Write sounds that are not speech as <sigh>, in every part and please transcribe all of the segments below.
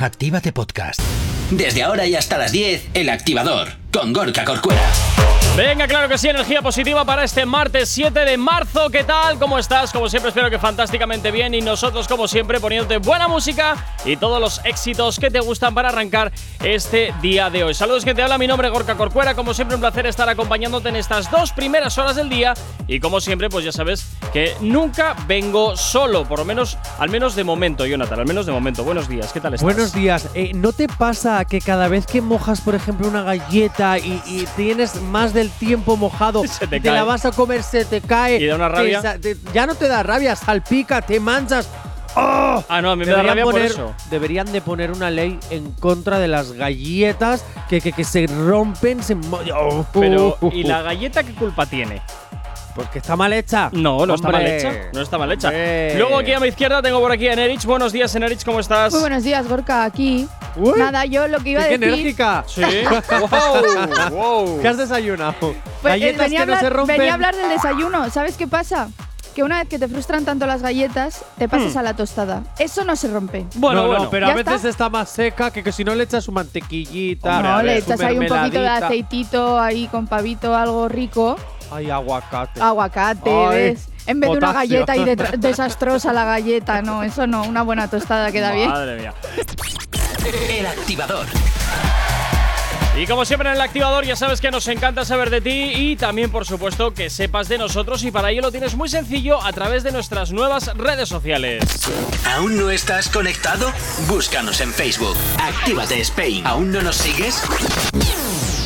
Actívate Podcast. Desde ahora y hasta las 10, El Activador, con Gorka Corcuera. Venga, claro que sí, energía positiva para este martes 7 de marzo. ¿Qué tal? ¿Cómo estás? Como siempre, espero que fantásticamente bien. Y nosotros, como siempre, poniéndote buena música y todos los éxitos que te gustan para arrancar este día de hoy. Saludos que te habla, mi nombre es Gorka Corcuera. Como siempre, un placer estar acompañándote en estas dos primeras horas del día. Y como siempre, pues ya sabes que nunca vengo solo, por lo menos, al menos de momento, Jonathan, al menos de momento. Buenos días, ¿qué tal estás? Buenos días. Eh, ¿No te pasa que cada vez que mojas, por ejemplo, una galleta y, y tienes más del tiempo mojado, <laughs> Se te la vas a comer, se te cae? ¿Y da una rabia? te- ya no te da rabia, salpica, te manchas. ¡Oh! Ah, no, a mí me da rabia por poner- eso. Deberían de poner una ley en contra de las galletas que, que, que se rompen, se oh, Pero, <laughs> ¿y la galleta qué culpa tiene? Porque está mal hecha. No, no está mal Hombre. hecha. No está mal hecha. Hombre. Luego aquí a mi izquierda tengo por aquí a Nerich. Buenos días, Nerich, ¿cómo estás? Muy buenos días, Gorka, aquí. Uy, Nada, yo lo que iba a ¡Qué decir. enérgica! Sí. <laughs> wow, wow. ¿Qué has desayunado? Pues, eh, Galletas venía, que a no hablar, se rompen. venía a hablar del desayuno. ¿Sabes qué pasa? Que una vez que te frustran tanto las galletas, te pasas a la tostada. Eso no se rompe. Bueno, no, bueno. no, pero ¿Ya a veces está? está? más seca que, que si no le echas su mantequillita. Hombre, a no, le ver, su echas ahí un poquito de aceitito ahí con pavito, algo rico. Ay, aguacate. Aguacate, Ay, ¿ves? En vez de una galleta y de- <laughs> desastrosa la galleta, no, eso no, una buena tostada queda bien. Madre mía. El Activador. Y como siempre en el activador, ya sabes que nos encanta saber de ti y también, por supuesto, que sepas de nosotros. Y para ello lo tienes muy sencillo a través de nuestras nuevas redes sociales. ¿Aún no estás conectado? Búscanos en Facebook. Actívate Spain. ¿Aún no nos sigues?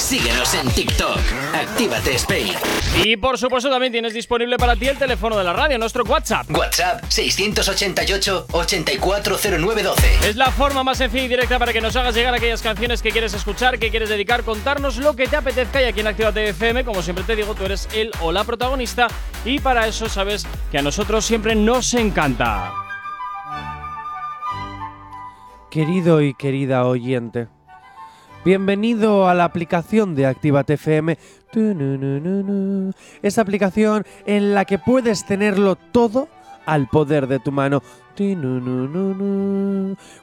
Síguenos en TikTok. Actívate Spain. Y por supuesto también tienes disponible para ti el teléfono de la radio, nuestro WhatsApp. WhatsApp 688-840912. Es la forma más sencilla y directa para que nos hagas llegar aquellas canciones que quieres escuchar, que quieres dedicar, contarnos lo que te apetezca y aquí en Actívate FM, como siempre te digo, tú eres el o la protagonista y para eso sabes que a nosotros siempre nos encanta. Querido y querida oyente, bienvenido a la aplicación de Actívate FM. Esa aplicación en la que puedes tenerlo todo al poder de tu mano.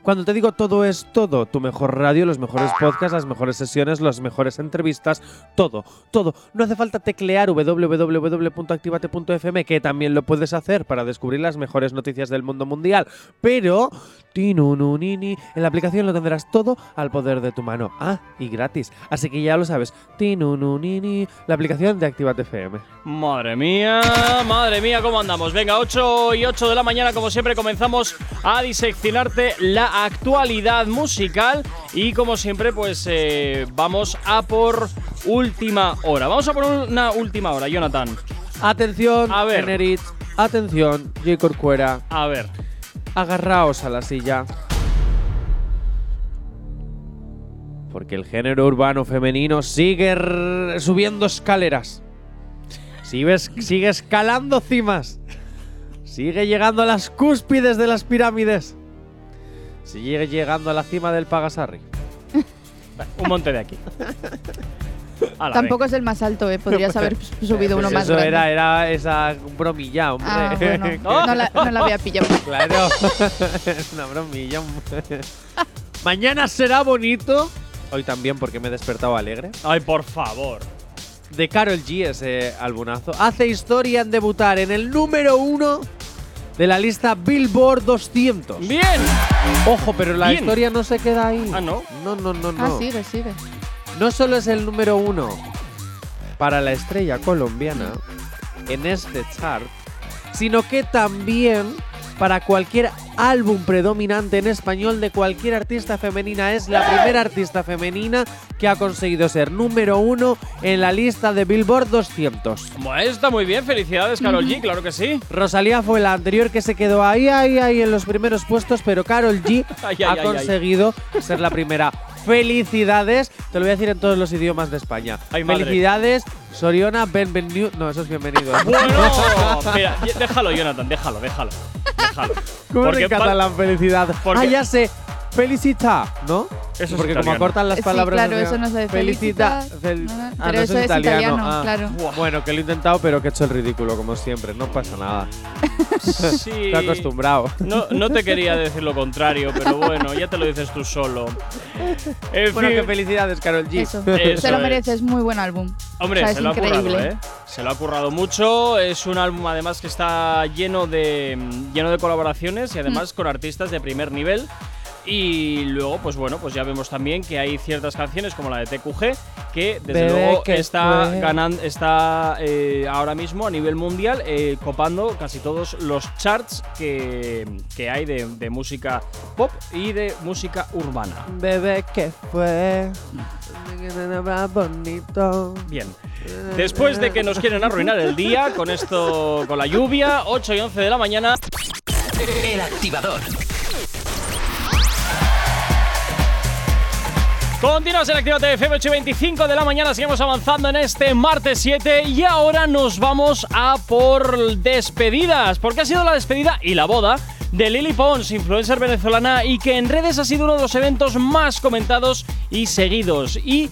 Cuando te digo todo es todo, tu mejor radio, los mejores podcasts, las mejores sesiones, las mejores entrevistas, todo, todo. No hace falta teclear www.activate.fm, que también lo puedes hacer para descubrir las mejores noticias del mundo mundial. Pero, en la aplicación lo tendrás todo al poder de tu mano. Ah, y gratis. Así que ya lo sabes. La aplicación de Activate FM. Madre mía, madre mía, ¿cómo andamos? Venga, 8 y 8 de la mañana, como siempre, comenzamos a diseccionarte la actualidad musical y como siempre, pues eh, vamos a por última hora. Vamos a por una última hora, Jonathan. Atención, A ver. Atención, J. Corcuera. A ver, Agarraos a la silla. Porque el género urbano femenino sigue subiendo escaleras. Sigue, sigue escalando cimas. Sigue llegando a las cúspides de las pirámides. Sigue llegando a la cima del Pagasarri. un monte de aquí. <laughs> Ala, Tampoco es el más alto, ¿eh? podrías haber <laughs> subido uno Pues más eso grande. era, era esa bromilla, hombre. Ah, bueno, <laughs> no la, no la había pillado. Claro, es una bromilla. hombre. Mañana será bonito. Hoy también porque me he despertado alegre. Ay, por favor. De Carol G ese albumazo. Hace historia en debutar en el número uno de la lista Billboard 200. Bien. Ojo, pero la Bien. historia no se queda ahí. Ah, ¿no? No, no, no, no. Ah, sigue, sigue. No solo es el número uno para la estrella colombiana en este chart, sino que también para cualquier álbum predominante en español de cualquier artista femenina. Es la primera artista femenina que ha conseguido ser número uno en la lista de Billboard 200. Bueno, está muy bien. Felicidades, Carol G, claro que sí. <laughs> Rosalía fue la anterior que se quedó ahí, ahí, ahí en los primeros puestos, pero Carol G <laughs> Ay, ay, ha ay, ay. conseguido ser la primera. Felicidades, te lo voy a decir en todos los idiomas de España. Ay, madre. Felicidades, Soriona, bienvenido. No, eso es bienvenido. Bueno, <laughs> mira, déjalo, Jonathan, déjalo, déjalo. Déjalo. ¿Cómo Porque en catalán felicidad? porque- Ah, ya sé. Felicita, ¿no? Eso es Porque como italiano. cortan las Sí, palabras. claro, o sea, eso no se felicita. felicita, fel- no, no, ah, pero no, eso es italiano, ah. claro. Bueno, que lo he intentado, pero que he hecho el ridículo, como siempre. No pasa nada. <laughs> Sí. Estoy acostumbrado. No, no te quería decir lo contrario, pero bueno, ya te lo dices tú solo. En Bueno, fin, que felicidades, Carol G. Eso. <laughs> Eso Se lo es. mereces, muy buen álbum. Hombre, O sea, se es lo ha currado, increíble. ¿eh? Se lo ha currado mucho. Es un álbum además que está lleno de lleno de colaboraciones y además con artistas de primer nivel. Y luego, pues bueno, pues ya vemos también que hay ciertas canciones como la de TQG que desde Bebé, luego que está fue. ganando, está eh, ahora mismo a nivel mundial eh, copando casi todos los charts que, que hay de, de música pop y de música urbana. Bebé, que fue? bonito. Bien. Después de que nos quieren arruinar el día con esto, con la lluvia, 8 y 11 de la mañana. El activador. Continuamos en Actívate FM 8 y 25 de la mañana, seguimos avanzando en este martes 7 y ahora nos vamos a por despedidas, porque ha sido la despedida y la boda de Lily Pons, influencer venezolana y que en redes ha sido uno de los eventos más comentados y seguidos. Y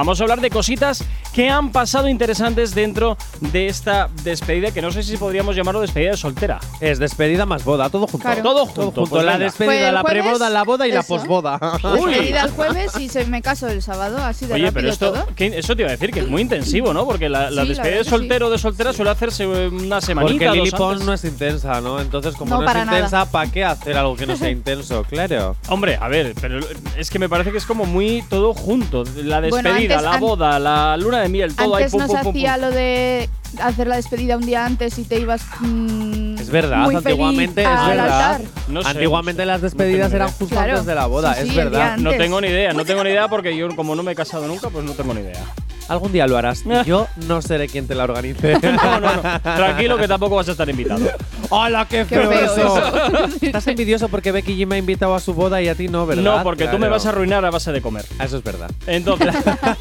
vamos a hablar de cositas que han pasado interesantes dentro de esta despedida, que no sé si podríamos llamarlo despedida de soltera. Es despedida más boda, todo junto. Claro. Todo junto. Todo junto. pues la despedida, la preboda, la boda y la posboda. <laughs> Despedida el jueves y se me caso el sábado, así de Oye, rápido pero esto, todo. ¿qué- eso te iba a decir que es muy intensivo, ¿no? Porque la, la Sí, despedida de soltero o de soltera suele hacerse una semanita, Porque Lily Pons no es intensa, ¿no? Entonces, como No, no, es para nada. intensa, ¿para qué hacer algo que no sea <laughs> intenso? Claro. Hombre, a ver, pero es que me parece que es como muy todo junto. La Bueno, despedida, antes- la boda, la luna de miel, todo ahí Antes no pum, se pum, pum. hacía lo de hacer la despedida un día antes y te ibas. mm, Es verdad, muy feliz antiguamente es al verdad. altar. No sé, Antiguamente no sé. las despedidas No eran justo Claro. antes de la boda, Sí, es sí, día verdad. No tengo ni idea, no tengo ni idea porque yo como no me he casado nunca, pues no tengo ni idea. Algún día lo harás. <laughs> y Yo no seré quien te la organice. <laughs> No, no, no. <laughs> Tranquilo que tampoco vas a estar invitado. ¡Hola, qué Qué feo, feo eso! Estás envidioso porque Becky G me ha invitado a su boda y a ti no, ¿verdad? No, porque tú me vas a arruinar a base de comer. Eso es verdad. Entonces,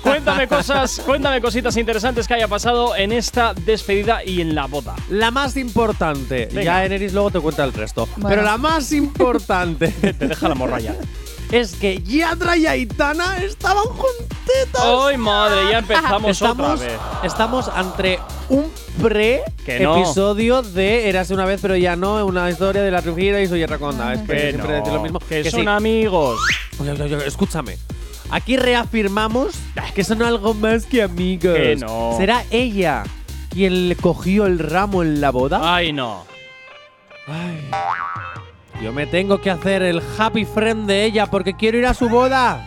cuéntame cosas, cuéntame cositas interesantes que haya pasado en esta despedida y en la boda. La más importante, Venga. ya Eneris luego te cuenta el resto, Bueno. pero la más importante Te deja la morralla. Es que Yatra y Aitana estaban juntitos. ¡Ay, madre! Ya <laughs> empezamos estamos, otra vez. estamos ante un Que no. pre-episodio de Érase una vez, pero ya no, una historia de la Trujillo y soy Raconda. Es que Que siempre no, decir lo mismo. que, Que son sí. amigos. Oye, oye, oye, escúchame. Aquí reafirmamos que son algo más que amigos. Que no. ¿Será ella quien le cogió el ramo en la boda? Ay, no. Ay. Yo me tengo que hacer el happy friend de ella porque quiero ir a su boda.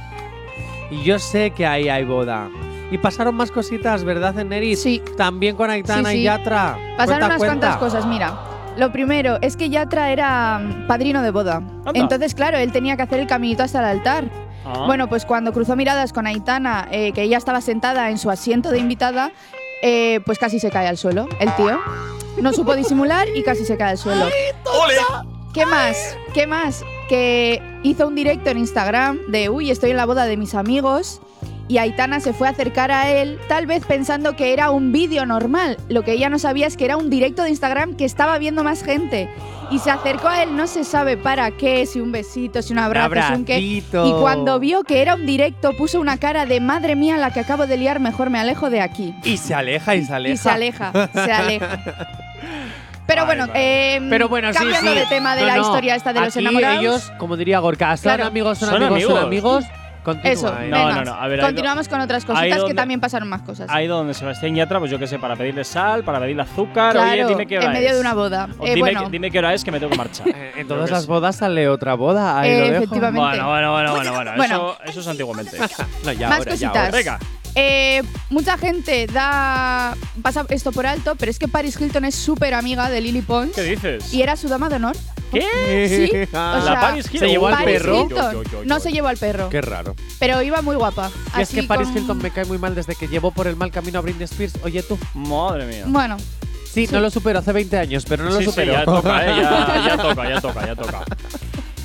Y yo sé que ahí hay boda. Y pasaron más cositas, ¿verdad, Eneris? Sí. También con Aitana Sí, sí. y Yatra. Pasaron Cuenta, unas cuenta. cuantas cosas, mira. Lo primero es que Yatra era mm, padrino de boda. Anda. Entonces, claro, él tenía que hacer el caminito hasta el altar. Ah. Bueno, pues cuando cruzó miradas con Aitana, eh, que ella estaba sentada en su asiento de invitada, eh, pues casi se cae al suelo, el tío. No supo disimular y casi se cae al suelo. ¿Qué más? ¿Qué más? Que hizo un directo en Instagram de, uy, estoy en la boda de mis amigos. Y Aitana se fue a acercar a él, tal vez pensando que era un vídeo normal. Lo que ella no sabía es que era un directo de Instagram que estaba viendo más gente. Y se acercó a él, no se sabe para qué, si un besito, si un abrazo, si un qué. Y cuando vio que era un directo, puso una cara de madre mía, la que acabo de liar, mejor me alejo de aquí. Y se aleja y se aleja. Y se aleja, se aleja. <laughs> Pero bueno, eh, Pero bueno, sí, cambiando sí. de tema de No, la no. historia esta de los Aquí enamorados. ellos, como diría Gorka, son Claro. amigos, son, Son amigos, son amigos. amigos. Continúa, Eso, eh. No, venga. no, no, a ver, ahí Continuamos con otras ahí cositas que donde- también pasaron más cosas. Ha ido donde Sebastián Yatra, pues yo qué sé, para pedirle sal, para pedirle azúcar. claro, Oye, dime qué hora en medio es. de una boda. O Eh, dime, bueno, dime qué hora es que me tengo que marchar. Eh, <laughs> En todas las bodas sale otra boda. Ahí Eh, lo dejo. efectivamente. Bueno, bueno, bueno, bueno, bueno. Bueno. Eso, eso es antiguamente. No, ya Más ahora, ya cositas. ahora. Venga. Eh, mucha gente da pasa esto por alto, pero es que Paris Hilton es súper amiga de Lily Pons ¿Qué dices? y era su dama de honor. ¿Qué? Sí, Ah. La Paris Hilton. se llevó al Paris perro. Hilton Yo, yo, yo, yo. no se llevó al perro, Qué raro. pero iba muy guapa. Y es que Paris con- Hilton me cae muy mal desde que llevó por el mal camino a Britney Spears. Oye tú. Madre mía. Bueno, Sí, no lo supero hace 20 años, pero no lo sí, supero. ya toca, ¿eh? Ya, ya <laughs> toca, ya toca, ya toca.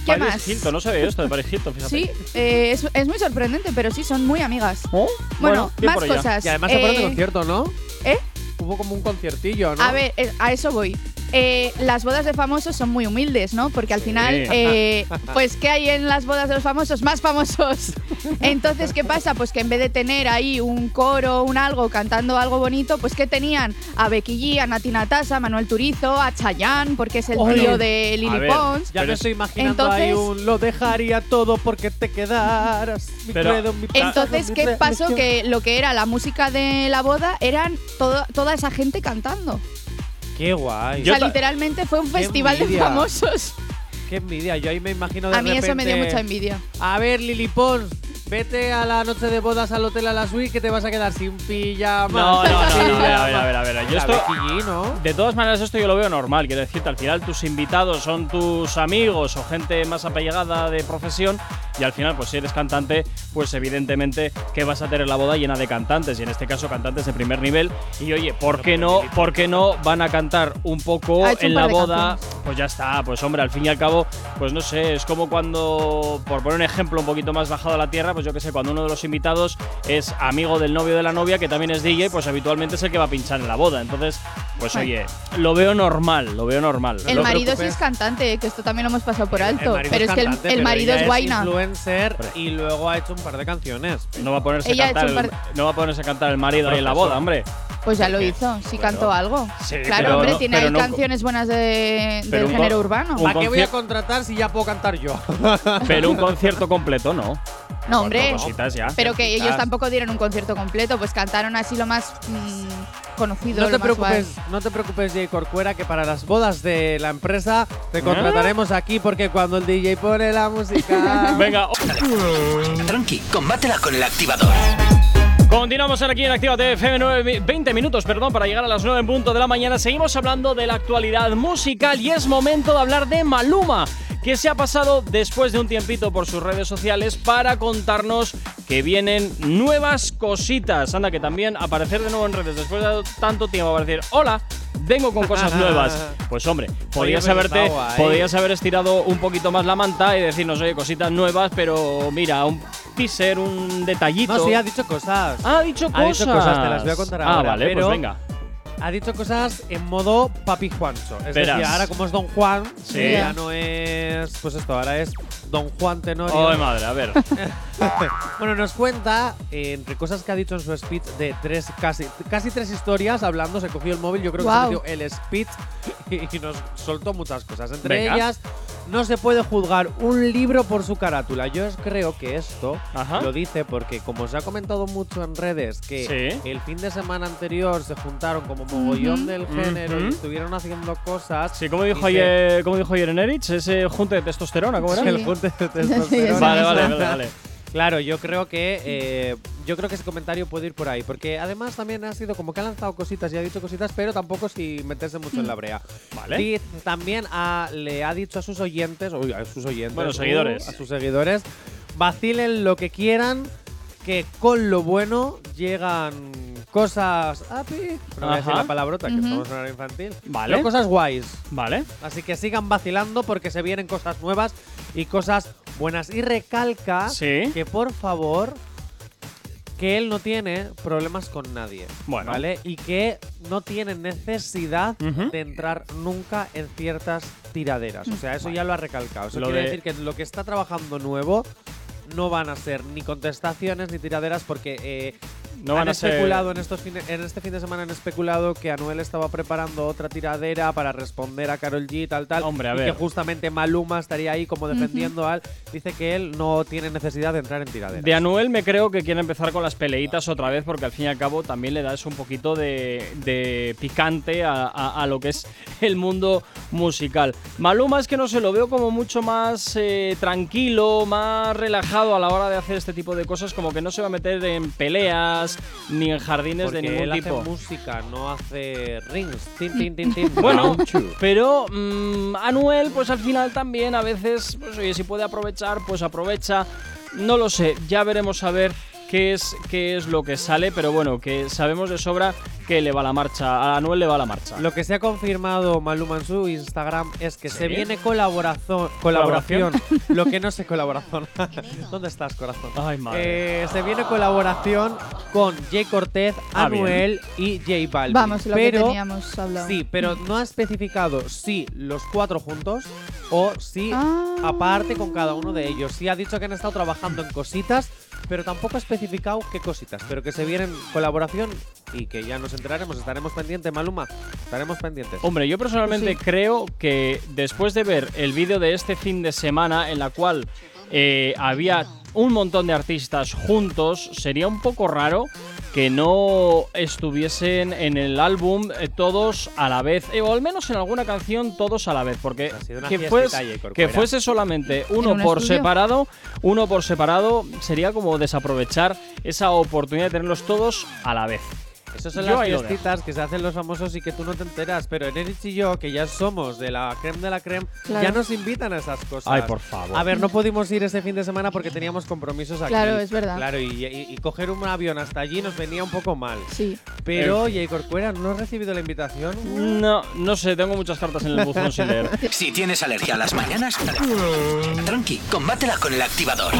¿Qué Paris más? Hilton, no sabía esto de Paris Hilton, fíjate. Sí, eh, es, es muy sorprendente, pero sí, son muy amigas. Oh, Bueno, bien más cosas. Y además se fueron de Eh, concierto, ¿no? ¿Eh? Hubo como un conciertillo, ¿no? A ver, eh, a eso voy. Eh, las bodas de famosos son muy humildes, ¿no? Porque al final, eh, pues, ¿qué hay en las bodas de los famosos? Más famosos. <laughs> Entonces, ¿qué pasa? Pues que en vez de tener ahí un coro, un algo, cantando algo bonito, pues que tenían a Becky G, a Nati Natasa, a Manuel Turizo, a Chayanne, porque es el Oye, tío de Lily ver, Pons. Ya me es- estoy imaginando Entonces- ahí un lo dejaría todo porque te quedaras. Mi Pero- credo, mi Entonces, ¿qué pasó? Que lo que era la música de la boda eran todo- toda esa gente cantando. Qué guay. Yo o sea, literalmente fue un festival de famosos. Qué envidia. Yo ahí me imagino de A mí eso me dio mucha envidia. A ver, Lili Pons, vete a la noche de bodas al hotel a la suite que te vas a quedar sin pijama. No, no, no, sin no, a ver, a ver, a ver, a ver. Yo esto- ¿no? De todas maneras, esto yo lo veo normal. Quiero decirte, al final tus invitados son tus amigos o gente más apellegada de profesión. Y al final, pues si eres cantante, pues evidentemente que vas a tener la boda llena de cantantes. Y en este caso, cantantes de primer nivel. Y oye, ¿por qué no? ¿Por qué no van a cantar un poco un en la boda? Pues ya está. Pues hombre, al fin y al cabo, pues no sé, es como cuando, por poner un ejemplo un poquito más bajado a la tierra, pues yo que sé, cuando uno de los invitados es amigo del novio de la novia, que también es DJ, pues habitualmente es el que va a pinchar en la boda. Entonces, pues oye, lo veo normal, lo veo normal. El Lo- marido sí es cantante, que esto también lo hemos pasado por alto. marido pero es que el, el marido ella es guaina. influencer Hombre. y luego ha hecho un par de canciones. No va a ponerse a Ella cantar, el, no va a ponerse a cantar el marido ahí en la boda, hombre. Pues ya lo hizo, sí bueno, cantó algo. sí, claro, pero hombre, no- tiene ahí no- canciones buenas de, del género urbano. ¿Para qué voy a contratar si ya puedo cantar yo? Pero un <laughs> concierto completo no. No, hombre. Cuatro cositas ya. Pero que ellos tampoco dieron un concierto completo, pues cantaron así lo más mm, conocido. No lo te más preocupes, no te preocupes, Jay Corcuera, que para las bodas de la empresa te contrataremos aquí porque cuando el DJ pone la música. <laughs> Venga, Tranqui, combátela con el activador. Continuamos aquí en Actívate FM 9, mi- 20 minutos, perdón, para llegar a las 9 en punto de la mañana. Seguimos hablando de la actualidad musical y es momento de hablar de Maluma, que se ha pasado después de un tiempito por sus redes sociales para contarnos que vienen nuevas cositas. Anda, que también aparecer de nuevo en redes después de tanto tiempo para decir, hola, vengo con cosas nuevas. <laughs> Pues hombre, podías haberte, podías haber estirado un poquito más la manta y decirnos, oye, cositas nuevas, pero mira, un teaser, un detallito. no, sí, ha dicho cosas. Ah, ha dicho Ha cosas. dicho cosas, te las voy a contar Ah, ahora, vale, pero- pues venga. Ha dicho cosas en modo papi Juancho. Es Verás. decir, ahora como es Don Juan, Sí. ya no es. Pues esto, ahora es Don Juan Tenorio. Ay, madre, a ver. <laughs> bueno, nos cuenta, eh, entre cosas que ha dicho en su speech, de tres, casi, casi tres historias hablando, se cogió el móvil, yo creo que Guau. se metió el speech <laughs> y, y nos soltó muchas cosas. Entre Venga. ellas, no se puede juzgar un libro por su carátula. Yo creo que esto Ajá. lo dice porque, como se ha comentado mucho en redes, que Sí. el fin de semana anterior se juntaron como mogollón Ujú. del género y estuvieron haciendo cosas. Sí, como dijo, ayer, como dijo ayer en Erich, ese junte de testosterona, ¿cómo era? Sí. El junte de <laughs> testosterona. Vale, vale, vale, vale. Claro, yo creo que eh, yo creo que ese comentario puede ir por ahí, porque además también ha sido como que ha lanzado cositas y ha dicho cositas, pero tampoco sin meterse mucho en la brea. Vale. Dice- también ha- le ha dicho a sus oyentes, uy, a sus oyentes, Bueno, uh, a sus seguidores, vacilen lo que quieran, que con lo bueno llegan cosas, api, no voy a decir Ajá. la palabrota, que Ujú. estamos en hora infantil, Vale. pero cosas guays. Vale. Así que sigan vacilando porque se vienen cosas nuevas y cosas buenas. Y recalca Sí. que por favor que él no tiene problemas con nadie. Bueno. ¿Vale? Y que no tiene necesidad Ujú. de entrar nunca en ciertas tiraderas. O sea, eso ya lo ha recalcado. Eso Lo quiere de- decir que lo que está trabajando nuevo no van a ser ni contestaciones ni tiraderas porque eh, No van han a ser. especulado en, estos en este fin de semana han especulado que Anuel estaba preparando otra tiradera para responder a Carol G tal tal Hombre, a y ver. que justamente Maluma estaría ahí como defendiendo al dice que él no tiene necesidad de entrar en tiraderas. De Anuel me creo que quiere empezar con las peleitas otra vez porque al fin y al cabo también le da eso un poquito de, de picante a, a- a lo que es el mundo musical. Maluma es que no se lo veo como mucho más eh, tranquilo, más relajado a la hora de hacer este tipo de cosas, como que no se va a meter en peleas ni en jardines Porque de ningún él tipo. hace música, no hace rings. Tin, tin, tin, tin. <laughs> Bueno, pero mm, Anuel, pues al final también a veces, pues oye, si puede aprovechar, pues aprovecha. No lo sé, ya veremos a ver qué es, qué es lo que sale, pero bueno, que sabemos de sobra que le va la marcha, a Anuel le va la marcha. Lo que se ha confirmado Maluma en su Instagram es que se viene colaboración. Colaboración. lo que no sé, colaboración. ¿Dónde estás, corazón? Ay, madre. Eh, se viene colaboración con Jay Cortez, Ah, bien. Anuel y J Balvin. Vamos, lo pero, que teníamos hablado. Sí, pero no ha especificado si los cuatro juntos o si Ah. aparte con cada uno de ellos. Sí ha dicho que han estado trabajando en cositas, pero tampoco ha especificado qué cositas. Pero que se vienen colaboración y que ya nos enteraremos. Estaremos pendientes, Maluma. Estaremos pendientes. Hombre, yo personalmente Sí. creo que después de ver el vídeo de este fin de semana en la cual eh, había un montón de artistas juntos, sería un poco raro que no estuviesen en el álbum eh, todos a la vez, eh, o al menos en alguna canción todos a la vez, porque que, fues- que fuese solamente uno un por estudio? separado, uno por separado sería como desaprovechar esa oportunidad de tenerlos todos a la vez. Esas son Yo las fiestitas que se hacen los famosos y que tú no te enteras. Pero Enerich y yo, que ya somos de la creme de la creme, Claro. ya nos invitan a esas cosas. Ay, por favor. A ver, no pudimos ir ese fin de semana porque teníamos compromisos aquí. Claro, es verdad. Claro, y, y- y coger un avión hasta allí nos venía un poco mal. Sí. Pero, Jay Corcuera, ¿no has recibido la invitación? No, no sé, tengo muchas cartas en el buzón sin leer. <laughs> Si tienes alergia a las mañanas, <laughs> tranqui, combátela con el activador.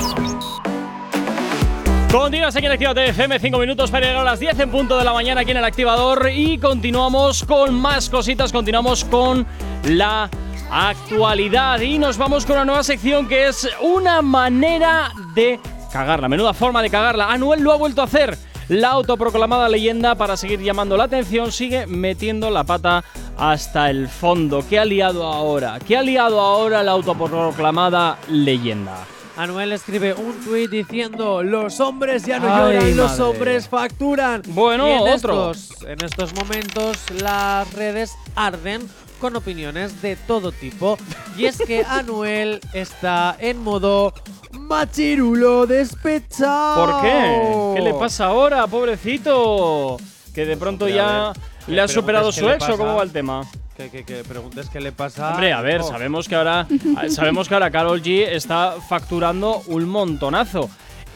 Continuas aquí en Actívate FM, 5 minutos para llegar a las 10 en punto de la mañana aquí en el activador y continuamos con más cositas, continuamos con la actualidad y nos vamos con una nueva sección que es una manera de cagarla, menuda forma de cagarla. Anuel lo ha vuelto a hacer. La autoproclamada leyenda para seguir llamando la atención sigue metiendo la pata hasta el fondo. ¿Qué ha liado ahora? ¿Qué ha liado ahora la autoproclamada leyenda? Anuel escribe un tuit diciendo: Los hombres ya no Ay, lloran, los madre. hombres facturan. Bueno, Y en otro. Estos, en estos momentos, las redes arden con opiniones de todo tipo. Y es que <laughs> Anuel está en modo machirulo despechado. ¿Por qué? ¿Qué le pasa ahora, pobrecito? Que de pronto Hombre, a ya le ha superado su ex o cómo va el tema. Que, que, que preguntes qué le pasa. Hombre, a ver, hijo. sabemos que ahora sabemos que ahora Carol G está facturando un montonazo.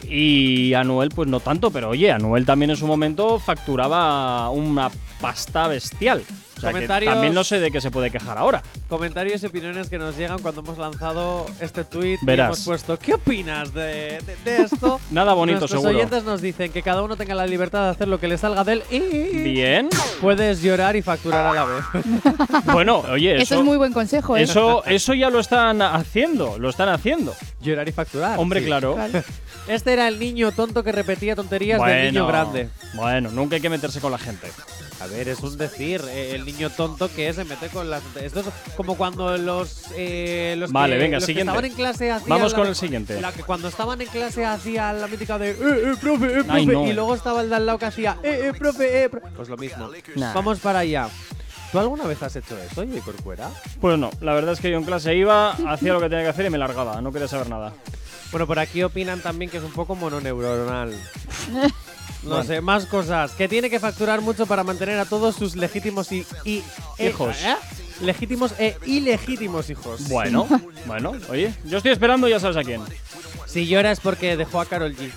Y Anuel, pues no tanto, pero oye, Anuel también en su momento facturaba una pasta bestial. O sea, que Comentarios- también no sé de qué se puede quejar ahora. Comentarios y opiniones que nos llegan cuando hemos lanzado este tweet. Verás. Y hemos puesto, ¿qué opinas de, de- de esto? <laughs> Nada bonito, Nuestros seguro. oyentes nos dicen que cada uno tenga la libertad de hacer lo que le salga de él y Bien. puedes llorar y facturar a la vez. <laughs> Bueno, oye, Eso, eso, es muy buen consejo, ¿eh? eso, eso ya lo están haciendo, lo están haciendo. llorar y facturar. Hombre, sí. claro. Claro. Este era el niño tonto que repetía tonterías del niño grande. Bueno, nunca hay que meterse con la gente. A ver, es un decir, eh, el niño tonto que se mete con las... Esto es como cuando los... eh, los Vale, que, venga, los que siguiente. estaban en clase hacían Vamos la- con el siguiente. La que cuando estaban en clase hacía la mítica de... Eh, eh, profe, eh, profe. Ay, no. Y luego estaba el de al lado que hacía... Eh, eh, profe, eh, profe. Pues lo mismo. Nah. Vamos para allá. ¿Tú alguna vez has hecho eso, oye, Corcuera? Pues no, la verdad es que yo en clase iba, hacía lo que tenía que hacer y me largaba, no quería saber nada. Bueno, por aquí opinan también que es un poco mononeuronal. <laughs> No Bueno. sé, más cosas. Que tiene que facturar mucho para mantener a todos sus legítimos y, y- e- Hijos. ¿eh? Legítimos e ilegítimos hijos. Bueno, <laughs> bueno, oye, yo estoy esperando, ya sabes a quién. Si llora es porque dejó a Carol G.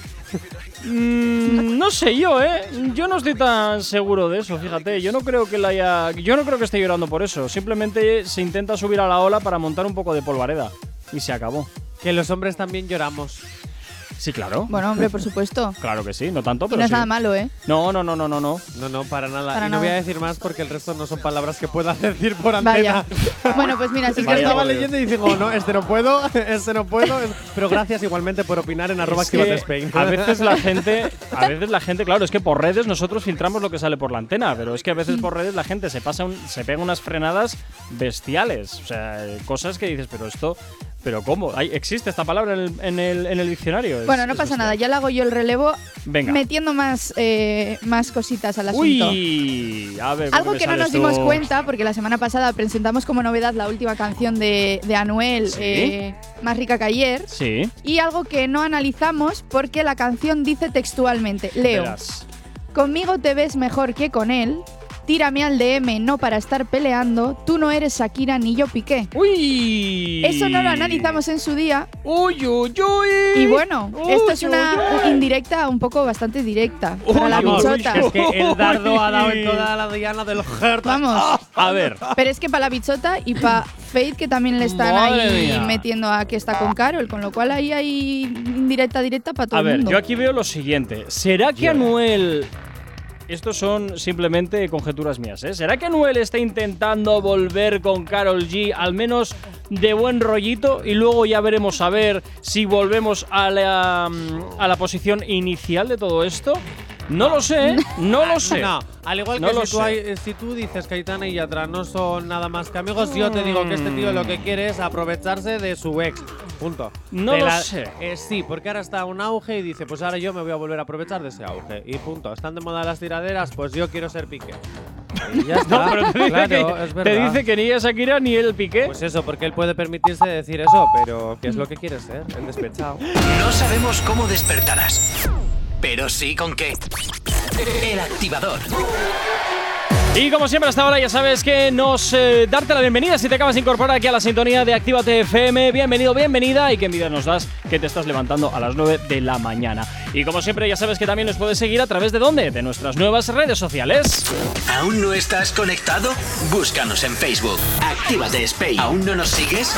Mm, no sé yo, ¿eh? Yo no estoy tan seguro de eso, fíjate. Yo no creo que la haya. Yo no creo que esté llorando por eso. Simplemente se intenta subir a la ola para montar un poco de polvareda. Y se acabó. Que los hombres también lloramos. Sí, claro. Bueno, hombre, por supuesto. <laughs> Claro que sí, no tanto, Y pero no es sí. nada malo, ¿eh? No, no, no, no, no, no. No, no, para nada. Para y no voy a decir más porque el resto no son palabras que pueda <laughs> decir por antena. Vaya. <laughs> bueno, pues mira, si Es que Vaya, estaba leyendo y digo, no, este no puedo, este no puedo. Pero gracias igualmente por opinar en arroba Spain. a veces la gente, a veces la gente, claro, es que por redes nosotros filtramos lo que sale por la antena, pero es que a veces por redes la gente se pasa un- se pega unas frenadas bestiales, o sea, cosas que dices, pero esto, pero cómo, Hay- existe esta palabra en el, en el, en el diccionario. Bueno, no pasa nada, ya le hago yo el relevo Venga. metiendo más, eh, más cositas al asunto. Uy, a ver, Algo ¿cómo que no nos dimos cuenta, porque la semana pasada presentamos como novedad la última canción de, de Anuel, Sí. eh, Más rica que ayer, Sí, y algo que no analizamos porque la canción dice textualmente, leo, verás. conmigo te ves mejor que con él, tírame al DM, no para estar peleando, tú no eres Shakira ni yo Piqué. ¡Uy! Eso no lo analizamos en su día. ¡Uy, uy, uy! Y bueno, Uy, esto es una uy. indirecta un poco bastante directa para Uy, la uy, bichota. Es que el dardo ha dado en toda la diana del Hertz. Vamos. A ver, Pero es que para la bichota y para Faith, que también le están Madre ahí mía. metiendo a que está con Carol, con lo cual ahí hay indirecta directa para todo a el ver, mundo. yo aquí veo lo siguiente. ¿Será que Anuel... Estos son simplemente conjeturas mías, ¿eh? ¿Será que Anuel está intentando volver con Carol G, al menos de buen rollito? Y luego ya veremos a ver si volvemos a la, mm, a la posición inicial de todo esto. No lo sé, no lo sé. <laughs> No, al igual No que lo si, tú hay- eh, si tú dices que Aitana y Yatra no son nada más que amigos, yo te digo que este tío lo que quiere es aprovecharse de su ex. Punto. No De lo sé. eh, sí, porque ahora está un auge y dice, pues ahora yo me voy a volver a aprovechar de ese auge. Y punto. Están de moda las tiraderas, pues yo quiero ser pique. Y ya <laughs> está. No, pero te dice, claro, que, es te verdad. dice que ni ella Shakira ni él Piqué. Pues eso, porque él puede permitirse decir eso, pero ¿qué es lo que quiere ser? El despechado. No sabemos cómo despertarás, pero sí con qué. El activador. Y como siempre hasta ahora ya sabes que nos eh, darte la bienvenida si te acabas de incorporar aquí a la sintonía de Actívate FM. Bienvenido, bienvenida y qué envidia nos das que te estás levantando a las 9 de la mañana. Y como siempre ya sabes que también nos puedes seguir a través de dónde? De nuestras nuevas redes sociales. ¿Aún no estás conectado? Búscanos en Facebook. Actívate Spain. ¿Aún no nos sigues?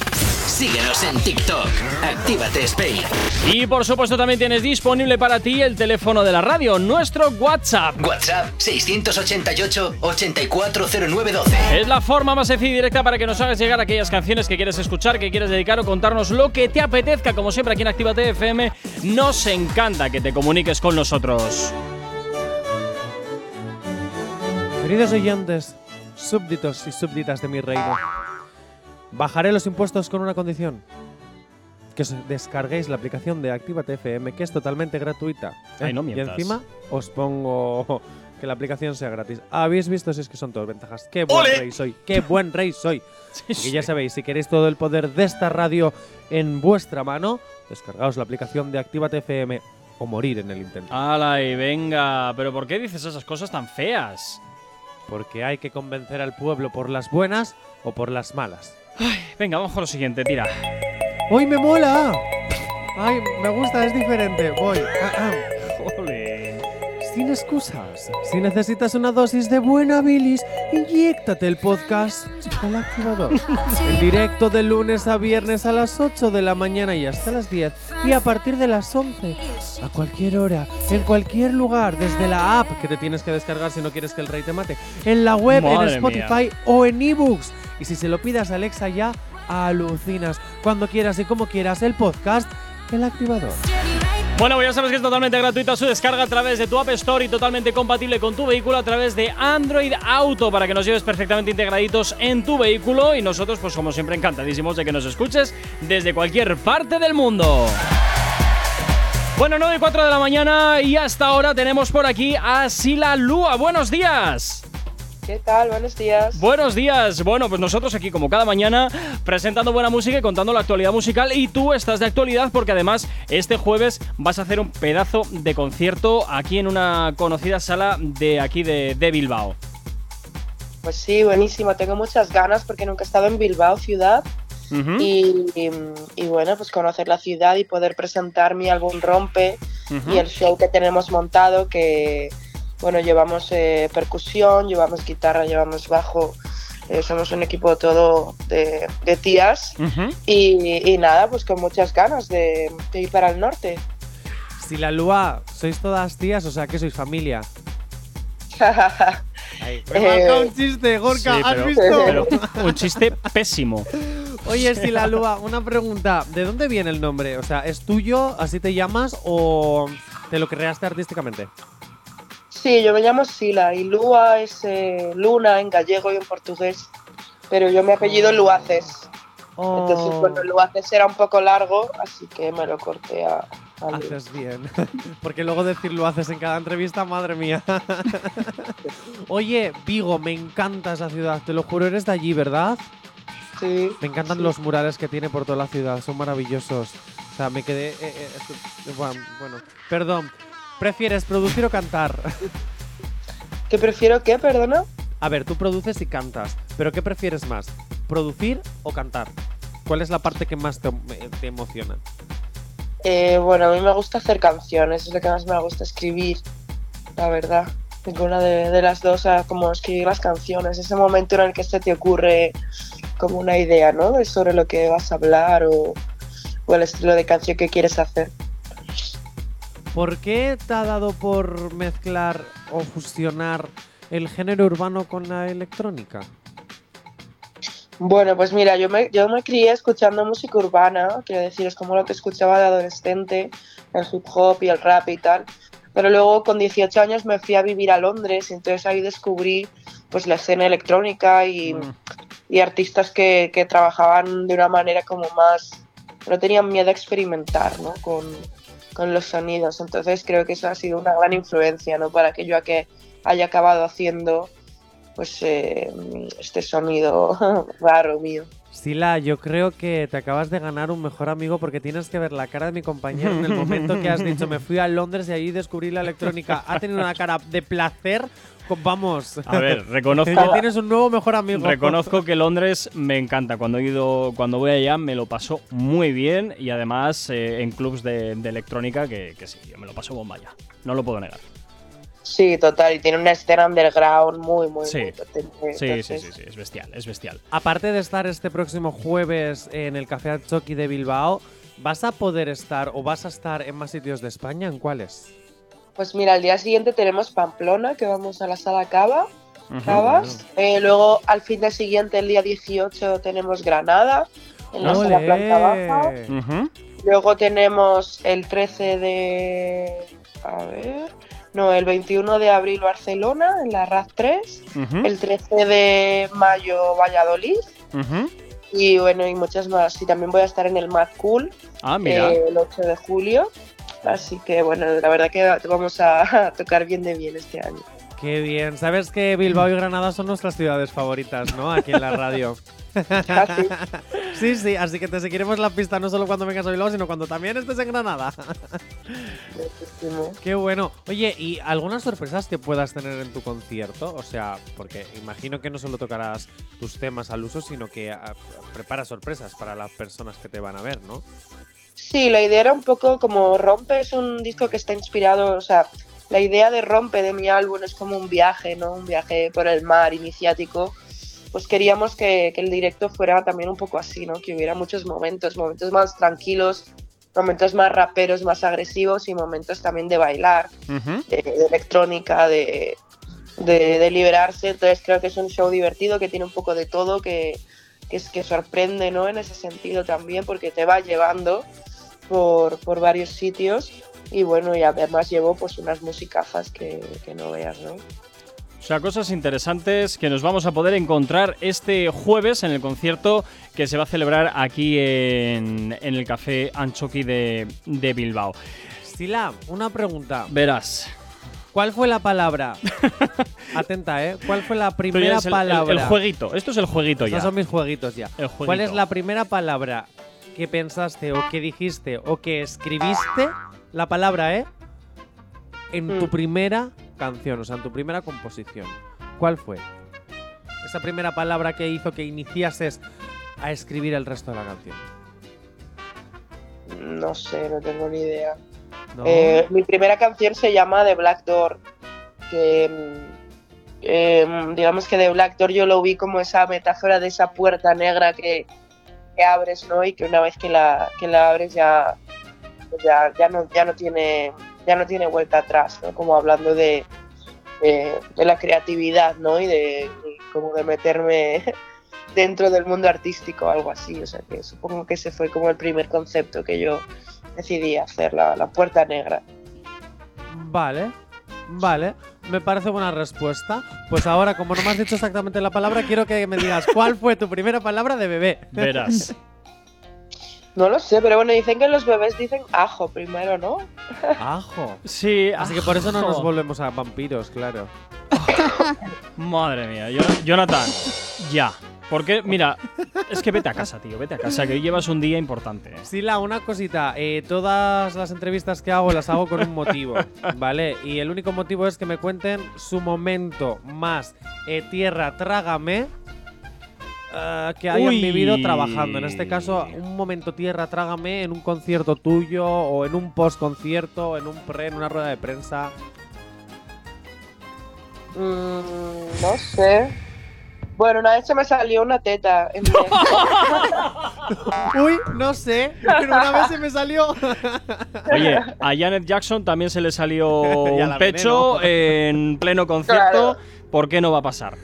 Síguenos en TikTok. Actívate Spain. Y por supuesto también tienes disponible para ti el teléfono de la radio, nuestro WhatsApp. WhatsApp 688-840912. Es la forma más sencilla y directa para que nos hagas llegar aquellas canciones que quieres escuchar, que quieres dedicar o contarnos lo que te apetezca. Como siempre aquí en Actívate FM, nos encanta que te comuniques con nosotros. Queridos oyentes, súbditos y súbditas de mi reino, bajaré los impuestos con una condición. Que os descarguéis la aplicación de Actívate FM, que es totalmente gratuita. ¿eh? Ay, no y encima os pongo <laughs> que la aplicación sea gratis. Habéis visto si es que son todas ventajas. ¡Qué buen ¡Ole! rey soy! ¡Qué buen rey soy! <laughs> Y que ya sabéis, si queréis todo el poder de esta radio en vuestra mano, descargaos la aplicación de Actívate FM o morir en el intento. ¡Hala y venga! ¿Pero por qué dices esas cosas tan feas? Porque hay que convencer al pueblo por las buenas o por las malas. Venga, vamos con lo siguiente, tira. ¡Hoy me mola! ¡Ay, me gusta, es diferente! Voy. Jolín. Sin excusas. Si necesitas una dosis de buena bilis, inyéctate el podcast El Activador. En directo de lunes a viernes a las 8 de la mañana y hasta las 10. Y a partir de las 11. A cualquier hora, en cualquier lugar, desde la app que te tienes que descargar si no quieres que el rey te mate. En la web, en Spotify o en ebooks. Y si se lo pidas a Alexa ya, alucinas. Cuando quieras y como quieras, el podcast El Activador. Bueno, pues ya sabes que es totalmente gratuita su descarga a través de tu App Store y totalmente compatible con tu vehículo a través de Android Auto para que nos lleves perfectamente integraditos en tu vehículo y nosotros, pues como siempre, encantadísimos de que nos escuches desde cualquier parte del mundo. Bueno, 9 y 4 de la mañana y hasta ahora tenemos por aquí a Sila Lua. Buenos días. ¿Qué tal? Buenos días. Buenos días. Bueno, pues nosotros aquí como cada mañana presentando buena música y contando la actualidad musical y tú estás de actualidad porque además este jueves vas a hacer un pedazo de concierto aquí en una conocida sala de aquí de, de Bilbao. Pues sí, buenísimo. Tengo muchas ganas porque nunca he estado en Bilbao, ciudad. Y, y- y bueno, pues conocer la ciudad y poder presentar mi álbum Rompe y el show que tenemos montado, que bueno, llevamos eh, percusión, llevamos guitarra, llevamos bajo. eh, somos un equipo todo de, de tías. Y, y nada, pues con muchas ganas de, de ir para el norte. Si la Lua, sois todas tías, o sea que sois familia. <laughs> Me Eh, marca un chiste, Gorka, Sí, ¿has pero- visto? pero <laughs> un chiste pésimo. Oye, si la Lua, una pregunta. ¿De dónde viene el nombre? O sea, ¿es tuyo, así te llamas, o te lo creaste artísticamente? Sí, yo me llamo Sila y Lua es eh, luna en gallego y en portugués, pero yo mi apellido Luaces. Oh. Entonces, bueno, Luaces era un poco largo, así que me lo corté a. Haces bien. <laughs> Porque luego decir lo haces en cada entrevista, madre mía. <laughs> Oye, Vigo, me encanta esa ciudad, te lo juro, eres de allí, ¿verdad? Sí. Me encantan Sí. los murales que tiene por toda la ciudad, son maravillosos. O sea, me quedé... eh, eh, bueno, bueno, perdón. ¿Prefieres producir o cantar? ¿Qué prefiero qué, perdona? A ver, tú produces y cantas, pero ¿qué prefieres más? ¿Producir o cantar? ¿Cuál es la parte que más te, te emociona? Eh, bueno, a mí me gusta hacer canciones, es lo que más me gusta escribir, la verdad. Ninguna de, de las dos, a como escribir las canciones, ese momento en el que se te ocurre como una idea, ¿no? De sobre lo que vas a hablar o, o el estilo de canción que quieres hacer. ¿Por qué te ha dado por mezclar o fusionar el género urbano con la electrónica? Bueno, pues mira, yo me, yo me crié escuchando música urbana, quiero decir, es como lo que escuchaba de adolescente, el hip hop y el rap y tal. Pero luego con 18 años me fui a vivir a Londres y entonces ahí descubrí pues la escena electrónica y, Mm. y artistas que, que trabajaban de una manera como más, no tenían miedo a experimentar ¿no? con, con los sonidos. Entonces creo que eso ha sido una gran influencia ¿no? para que yo a que haya acabado haciendo pues eh, este sonido <laughs> raro mío. Sila, yo creo que te acabas de ganar un mejor amigo porque tienes que ver la cara de mi compañero en el momento que has dicho me fui a Londres y allí descubrí la electrónica. Ha tenido una cara de placer. Vamos. A ver, <laughs> reconozco, Ya tienes un nuevo mejor amigo. reconozco <laughs> que Londres me encanta. Cuando he ido, cuando voy allá me lo paso muy bien y además eh, en clubs de, de electrónica que, que sí, yo me lo paso bomba ya. No lo puedo negar. Sí, total, y tiene una escena underground muy, muy, Sí. muy potente. Sí, sí, entonces- sí, sí, es bestial, es bestial. Aparte de estar este próximo jueves en el Café Choki de Bilbao, ¿vas a poder estar o vas a estar en más sitios de España? ¿En cuáles? Pues mira, al día siguiente tenemos Pamplona, que vamos a la sala Cava. Cavas. Eh, luego al fin de siguiente, el día 18, tenemos Granada, en la sala planta baja. Luego tenemos el 13 de... A ver... No, el 21 de abril Barcelona, en la RAD 3. Ujú. El 13 de mayo Valladolid. Y bueno, y muchas más. Y también voy a estar en el Mad Cool Ah, mira. eh, el 8 de julio. Así que bueno, la verdad que vamos a <laughs> tocar bien de bien este año. Qué bien. Sabes que Bilbao y Granada son nuestras ciudades favoritas, ¿no? Aquí en la radio. <laughs> Sí, sí, así que te seguiremos la pista no solo cuando vengas a Bilbao, sino cuando también estés en Granada. Qué bueno. Oye, ¿y algunas sorpresas que puedas tener en tu concierto? O sea, porque imagino que no solo tocarás tus temas al uso, sino que ah, preparas sorpresas para las personas que te van a ver, ¿no? Sí, la idea era un poco como Rompe es un disco que está inspirado, o sea, la idea de Rompe de mi álbum es como un viaje, ¿no? Un viaje por el mar iniciático. Pues queríamos que, que el directo fuera también un poco así, ¿no? Que hubiera muchos momentos, momentos más tranquilos, momentos más raperos, más agresivos y momentos también de bailar, Ujú. de, de electrónica, de, de, de liberarse. Entonces creo que es un show divertido que tiene un poco de todo, que, que, es, que sorprende ¿no? en ese sentido también, porque te va llevando por, por varios sitios. Y bueno, y además llevo pues unas musicazas que, que no veas, ¿no? O sea, cosas interesantes que nos vamos a poder encontrar este jueves en el concierto que se va a celebrar aquí en, en el Café Anchoqui de, de Bilbao. Sila, una pregunta. Verás. ¿Cuál fue la palabra? <laughs> Atenta, ¿eh? ¿Cuál fue la primera el, palabra? el jueguito. Esto es el jueguito Estos ya. son mis jueguitos ya. El ¿Cuál jueguito. es la primera palabra que pensaste o que dijiste o que escribiste? La palabra, ¿eh? En tu Mm. primera canción, o sea, en tu primera composición. ¿Cuál fue? Esa primera palabra que hizo que iniciases a escribir el resto de la canción. No sé, no tengo ni idea. ¿No? Eh, mi primera canción se llama The Black Door, que mm, eh, digamos que The Black Door yo lo vi como esa metáfora de esa puerta negra que, que abres, ¿no? Y que una vez que la, que la abres ya, pues ya, ya, no, ya, no tiene, ya no tiene vuelta atrás, ¿no? Como hablando de, de, de la creatividad, ¿no? Y de y como de meterme <laughs> dentro del mundo artístico, algo así. O sea que supongo que ese fue como el primer concepto que yo decidí hacer, la, la puerta negra. Vale, vale. Me parece buena respuesta. Pues ahora, como no me has dicho exactamente la palabra, quiero que me digas cuál fue tu primera palabra de bebé. Verás. <laughs> No lo sé, pero bueno, dicen que los bebés dicen ajo primero, ¿no? Ajo. Sí, Así que por eso no nos volvemos a vampiros, claro. <laughs> Madre mía, Yo- Jonathan, ya. Porque, mira, es que vete a casa, tío, vete a casa, que hoy llevas un día importante. ¿eh? Sila, una cosita. eh, todas las entrevistas que hago las hago con un motivo, <laughs> ¿vale? Y el único motivo es que me cuenten su momento más eh, tierra, trágame. Eh, que hayan Uy. vivido trabajando. En este caso, un momento tierra, trágame en un concierto tuyo o en un post concierto, en un pre, en una rueda de prensa. Mm, no sé. Bueno, una vez se me salió una teta. En <laughs> Uy, no sé, pero una vez se me salió. <laughs> Oye, a Janet Jackson también se le salió <laughs> un pecho en pleno concierto. Claro. ¿Por qué no va a pasar?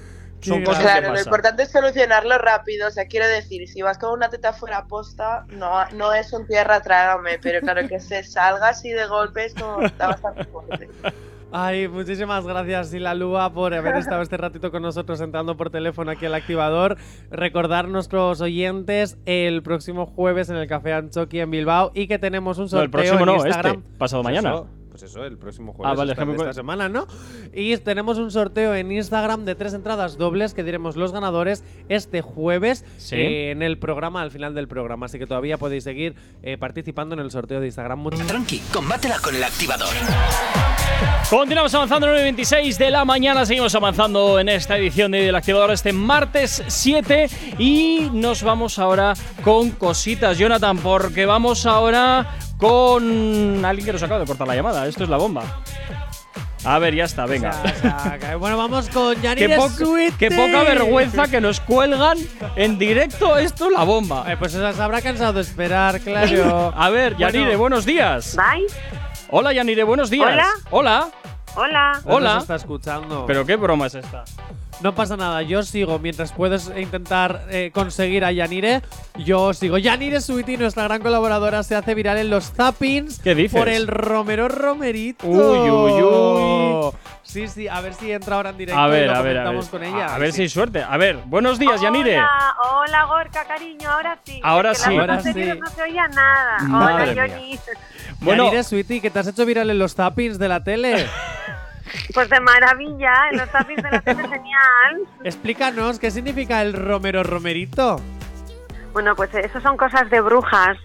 Son Qué cosas claro, que lo importante es solucionarlo rápido. O sea, quiero decir, si vas con una teta fuera posta, no, no es un tierra, trágame. Pero claro, que se salga así de golpe es como está bastante fuerte. Ay, muchísimas gracias, Sila Lua, por haber estado este ratito con nosotros entrando por teléfono aquí al activador. Recordar a nuestros oyentes el próximo jueves en el Café Anchoqui en Bilbao y que tenemos un No, sorteo el próximo en no, Instagram. este, pasado mañana. eso, pues eso, el próximo jueves Ah, vale, esta, es que me de esta acuerdo. semana, ¿no? Y tenemos un sorteo en Instagram de tres entradas dobles que diremos los ganadores este jueves Sí. eh, en el programa, al final del programa. Así que todavía podéis seguir eh, participando en el sorteo de Instagram. Tranqui, combátela con el activador. Continuamos avanzando 9.26 de la mañana, seguimos avanzando en esta edición de El Activador este martes 7 y nos vamos ahora con cositas, Jonathan, porque vamos ahora con alguien que nos acaba de cortar la llamada, esto es la bomba. A ver, ya está, venga. O sea, o sea, bueno, vamos con <laughs> Qué, Yanire po- Sweetie. qué poca vergüenza que nos cuelgan en directo esto la bomba. Eh, pues se habrá cansado de esperar, claro. <laughs> A ver, Bueno. Yanire, buenos días. ¿Vais? Hola, Yanire, buenos días. Hola. Hola. Hola. Hola. nos está escuchando. Pero qué broma es esta. no pasa nada, yo sigo. Mientras puedes intentar eh, conseguir a Yanire, yo sigo. Yanire Sweetie, nuestra gran colaboradora, se hace viral en los zappings. ¿Qué dices? Por el Romero Romerito. Uy, uy, uy. Sí, sí, a ver si entra ahora en directo A y ver, lo a ver, a ver. con ella. A ver Sí. si hay suerte. A ver, buenos días, Yanire. Hola, hola Gorka, cariño, ahora sí. Ahora Es que sí. Ahora sí. no se oía nada. Madre hola. Johnny. Bueno, Yanire Sweetie, que te has hecho viral en los zappings de la tele. <laughs> Pues de maravilla, en los tapis de la tele <laughs> genial. Explícanos, ¿qué significa el Romero Romerito? Bueno, pues eso son cosas de brujas.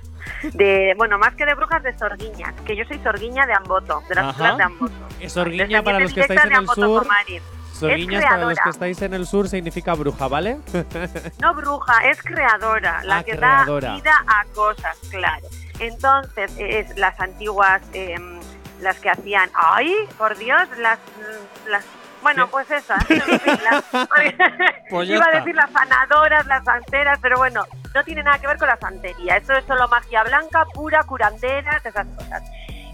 De, bueno, más que de brujas, de sorguiñas. Que yo soy sorguiña de Amboto, de las Ajá. islas de Amboto. Es Sorguiña para los que estáis en el sur. Para los que estáis en el sur significa bruja, ¿vale? <laughs> No bruja, es creadora, la Ah, que creadora. da vida a cosas, claro. Entonces, es las antiguas, em, las que hacían, ay, por Dios, las, las bueno, pues esas. <laughs> <laughs> las- Pues iba a decir las sanadoras, las santeras, pero bueno, no tiene nada que ver con la santería. Esto es solo magia blanca, pura, curanderas, esas cosas.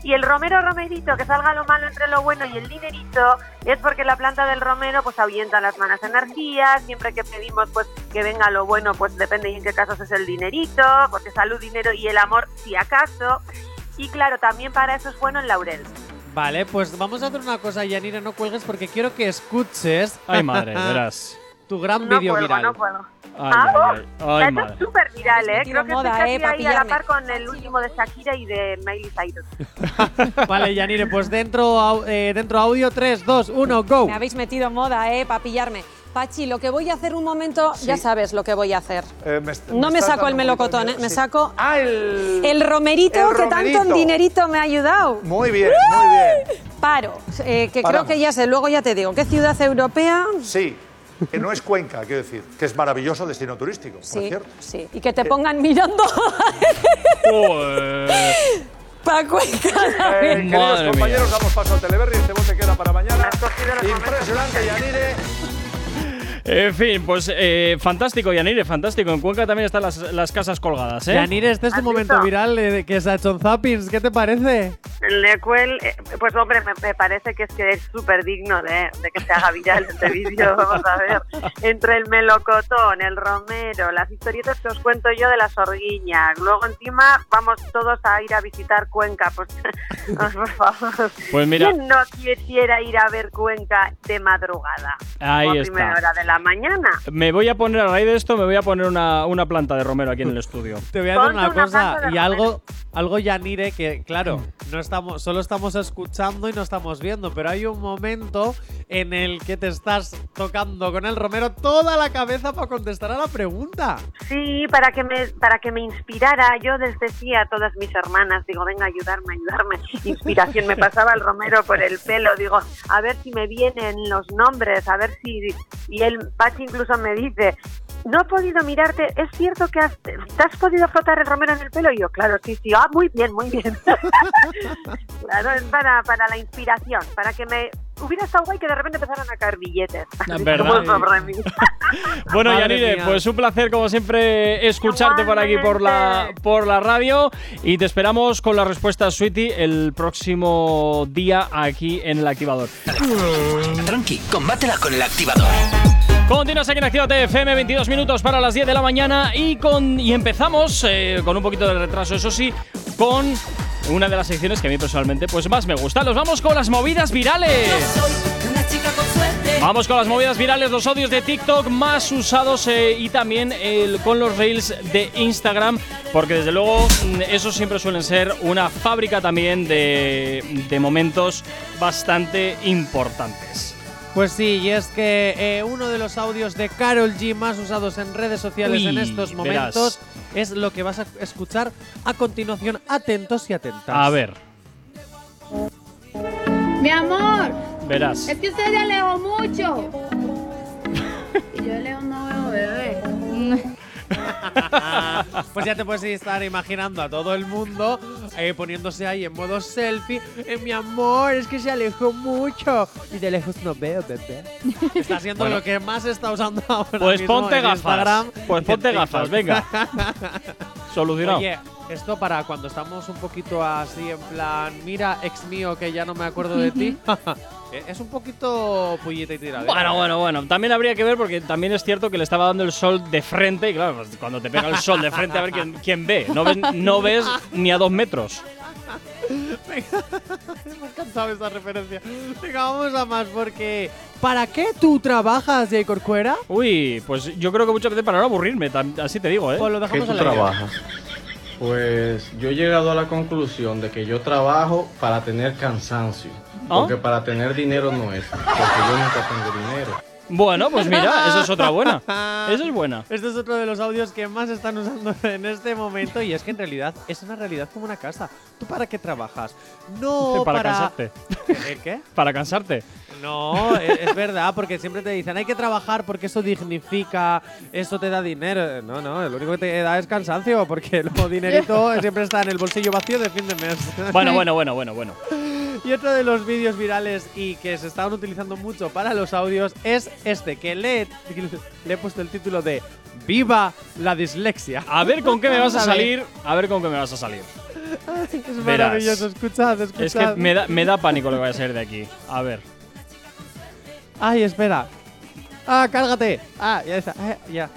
Y el romero romerito, que salga lo malo entre lo bueno y el dinerito, es porque la planta del romero pues ahuyenta las malas energías, siempre que pedimos pues que venga lo bueno, pues depende y en qué casos es el dinerito, porque salud, dinero y el amor si acaso. Y claro, también para eso es bueno el laurel. Vale, pues vamos a hacer una cosa, Yanira, no cuelgues porque quiero que escuches ay madre, <laughs> verás. Tu gran No viral. no cuelgo. Ay, Ah, ay, ay, ay, Esto es súper viral, ¿eh? Creo que moda, estoy ¿eh? casi pa' ahí a la par con el último de Shakira y de Miley Cyrus. <laughs> Vale, Yanire, pues dentro, eh, dentro audio 3, 2, 1, go. Me habéis metido moda, ¿eh? Para pillarme. Pachi, lo que voy a hacer un momento, ya sabes lo que voy a hacer. Eh, me No me saco el melocotón, ¿eh? miedo, Me sí. saco Ah, el. el romerito El que tanto en romerito. dinerito me ha ayudado. Muy bien, muy bien. Paro, eh, que Paramos. creo que ya sé, luego ya te digo. ¿Qué ciudad europea? Sí, <laughs> que no es Cuenca, quiero decir, que es maravilloso destino turístico, por Sí, cierto. sí. Y que te pongan mirando <laughs> Joder. para Cuenca. Eh, queridos Madre compañeros, damos paso al Teleberry, este bote queda para mañana. Impresionante, Yanire. En fin, pues eh, fantástico, Yanire, fantástico. En Cuenca también están las, las casas colgadas, ¿eh? Yanire, este es tu ¿Has momento visto? viral eh, que se ha hecho en Zappings. ¿Qué te parece? El Lecuel, eh, pues hombre, me, me parece que es que es súper digno de, de que se haga viral este <laughs> vídeo. Vamos a ver. Entre el melocotón, el romero, las historietas que os cuento yo de las orguiñas. Luego encima vamos todos a ir a visitar Cuenca. Pues, <laughs> por favor. Pues mira. ¿Quién no quisiera ir a ver Cuenca de madrugada? Ahí está. primera hora de la mañana. Me voy a poner, a raíz de esto, me voy a poner una, una planta de romero aquí en el estudio. Te voy a decir Ponte una una cosa y romero. algo, algo Yanire que, claro, no estamos, solo estamos escuchando y no estamos viendo, pero hay un momento en el que te estás tocando con el romero toda la cabeza para contestar a la pregunta. Sí, para que me para que me inspirara. Yo les decía a todas mis hermanas, digo, venga, ayudarme, ayudarme. Inspiración, me pasaba el romero por el pelo, digo, a ver si me vienen los nombres, a ver si... Y el Pachi incluso me dice, no he podido mirarte, ¿es cierto que has, te has podido frotar el romero en el pelo? Y yo, claro, sí, sí, ah, muy bien, muy bien. <laughs> claro, es para, para la inspiración, para que me... Hubiera estado guay que de repente empezaran a caer billetes. <laughs> Mí. <laughs> Bueno, Madre Yanire, mía. pues un placer como siempre escucharte por aquí por la, por la radio y te esperamos con la respuesta Sweetie el próximo día aquí en el activador. Tranqui, combátela con el activador. Continuas aquí en Actívate FM, 22 minutos para las 10 de la mañana y, con, y empezamos eh, con un poquito de retraso, eso sí, con una de las secciones que a mí personalmente pues más me gusta. Nos vamos con las movidas virales. Vamos con las movidas virales, los audios de TikTok más usados eh, y también el- con los reels de Instagram, porque desde luego mm, esos siempre suelen ser una fábrica también de, de momentos bastante importantes. Pues sí, y es que eh, uno de los audios de Carol G más usados en redes sociales Uy, en estos verás. momentos es lo que vas a escuchar a continuación. Atentos y atentas. A ver, Mi amor, verás. es que usted se alejó mucho. <laughs> Y yo lejos no veo bebé. <laughs> pues ya te puedes estar imaginando a todo el mundo eh, poniéndose ahí en modo selfie. Eh, mi amor, es que se alejó mucho. Y de lejos no veo, bebé. Está siendo Bueno. lo que más está usando ahora Pues mismo ponte en gafas. Instagram Pues ponte gafas, venga. <laughs> Solucionado. Oye, esto para cuando estamos un poquito así en plan, mira, ex mío, que ya no me acuerdo de ti. <laughs> Eh, es un poquito puñeta y tiradera. Bueno, bueno, bueno. También habría que ver porque también es cierto que le estaba dando el sol de frente y claro, pues cuando te pega el sol de frente a ver quién, quién ve. No ves, no ves ni a dos metros. <laughs> Me ha encantado esa referencia. Venga, vamos a más porque... ¿Para qué tú trabajas, J. Corcuera? Uy, pues yo creo que muchas veces para no aburrirme, así te digo, ¿eh? Pues lo ¿Qué dejamos tú al aire. trabajas? Pues yo he llegado a la conclusión de que yo trabajo para tener cansancio. ¿Ah? Porque para tener dinero no es. Porque yo nunca tengo dinero. Bueno, pues mira, esa es otra buena. <laughs> Esa es buena. Este es otro de los audios que más están usando <laughs> en este momento y es que en realidad es una realidad como una casa. ¿Tú para qué trabajas? No <laughs> Para para... cansarte. ¿Qué? ¿Qué? Para cansarte. No, es, es verdad, porque siempre te dicen hay que trabajar porque eso dignifica, eso te da dinero. No, no, lo único que te da es cansancio, porque luego dinerito siempre está en el bolsillo vacío de fin de mes. Bueno, bueno, bueno, bueno, bueno. Y otro de los vídeos virales y que se estaban utilizando mucho para los audios es este, que le, le he puesto el título de Viva la dislexia. A ver con qué me vas a <laughs> salir. A ver con qué me vas a salir. Es Verás. maravilloso, escuchad, escuchad. Es que me da, me da pánico lo que va a salir de aquí. A ver. Ay, espera. Ah, cárgate. Ah, ya está. Ah, ya.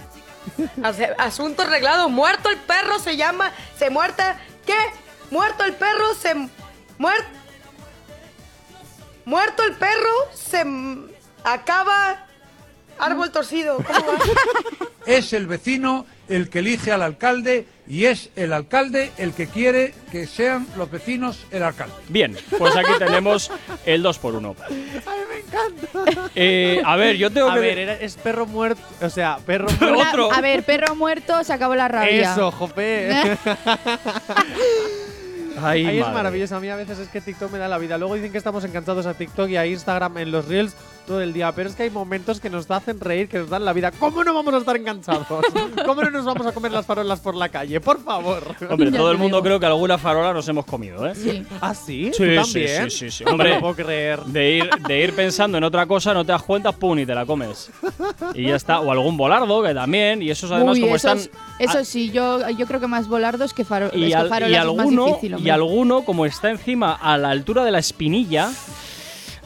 Asunto arreglado. Muerto el perro se llama. Se muerta. ¿Qué? Muerto el perro se. Muerto. Muerto el perro se. m- Acaba. Árbol torcido. ¿Cómo va? <laughs> Es el vecino el que elige al alcalde y es el alcalde el que quiere que sean los vecinos el alcalde. Bien, pues aquí tenemos el 2 por 1 Ay, me encanta. Eh, a ver, yo tengo A que. ver, era- es perro muerto. O sea, perro <laughs> muerto. otro. A ver, perro muerto, se acabó la rabia. Eso, jope. <laughs> Ay, Ahí es madre. maravilloso. A mí a veces es que TikTok me da la vida. Luego dicen que estamos encantados a TikTok y a Instagram en los Reels. Todo el día, pero es que hay momentos que nos hacen reír, que nos dan la vida. ¿Cómo no vamos a estar enganchados? <laughs> ¿Cómo no nos vamos a comer las farolas por la calle? Por favor. Hombre, Ya todo el mundo digo. creo que alguna farola nos hemos comido, ¿eh? Sí. ¿Ah, sí? Sí, ¿Tú sí, también? sí, sí, sí. <laughs> No Hombre, lo puedo creer. de ir, de ir pensando en otra cosa, no te das cuenta, pum, y te la comes. Y ya está. O algún volardo, que también. Y esos además, Uy, como esos- están. Eso sí, yo, yo creo que más volardos que, faro, es Y, que al- farolas y es más alguno, difícil. y alguno, como está encima a la altura de la espinilla,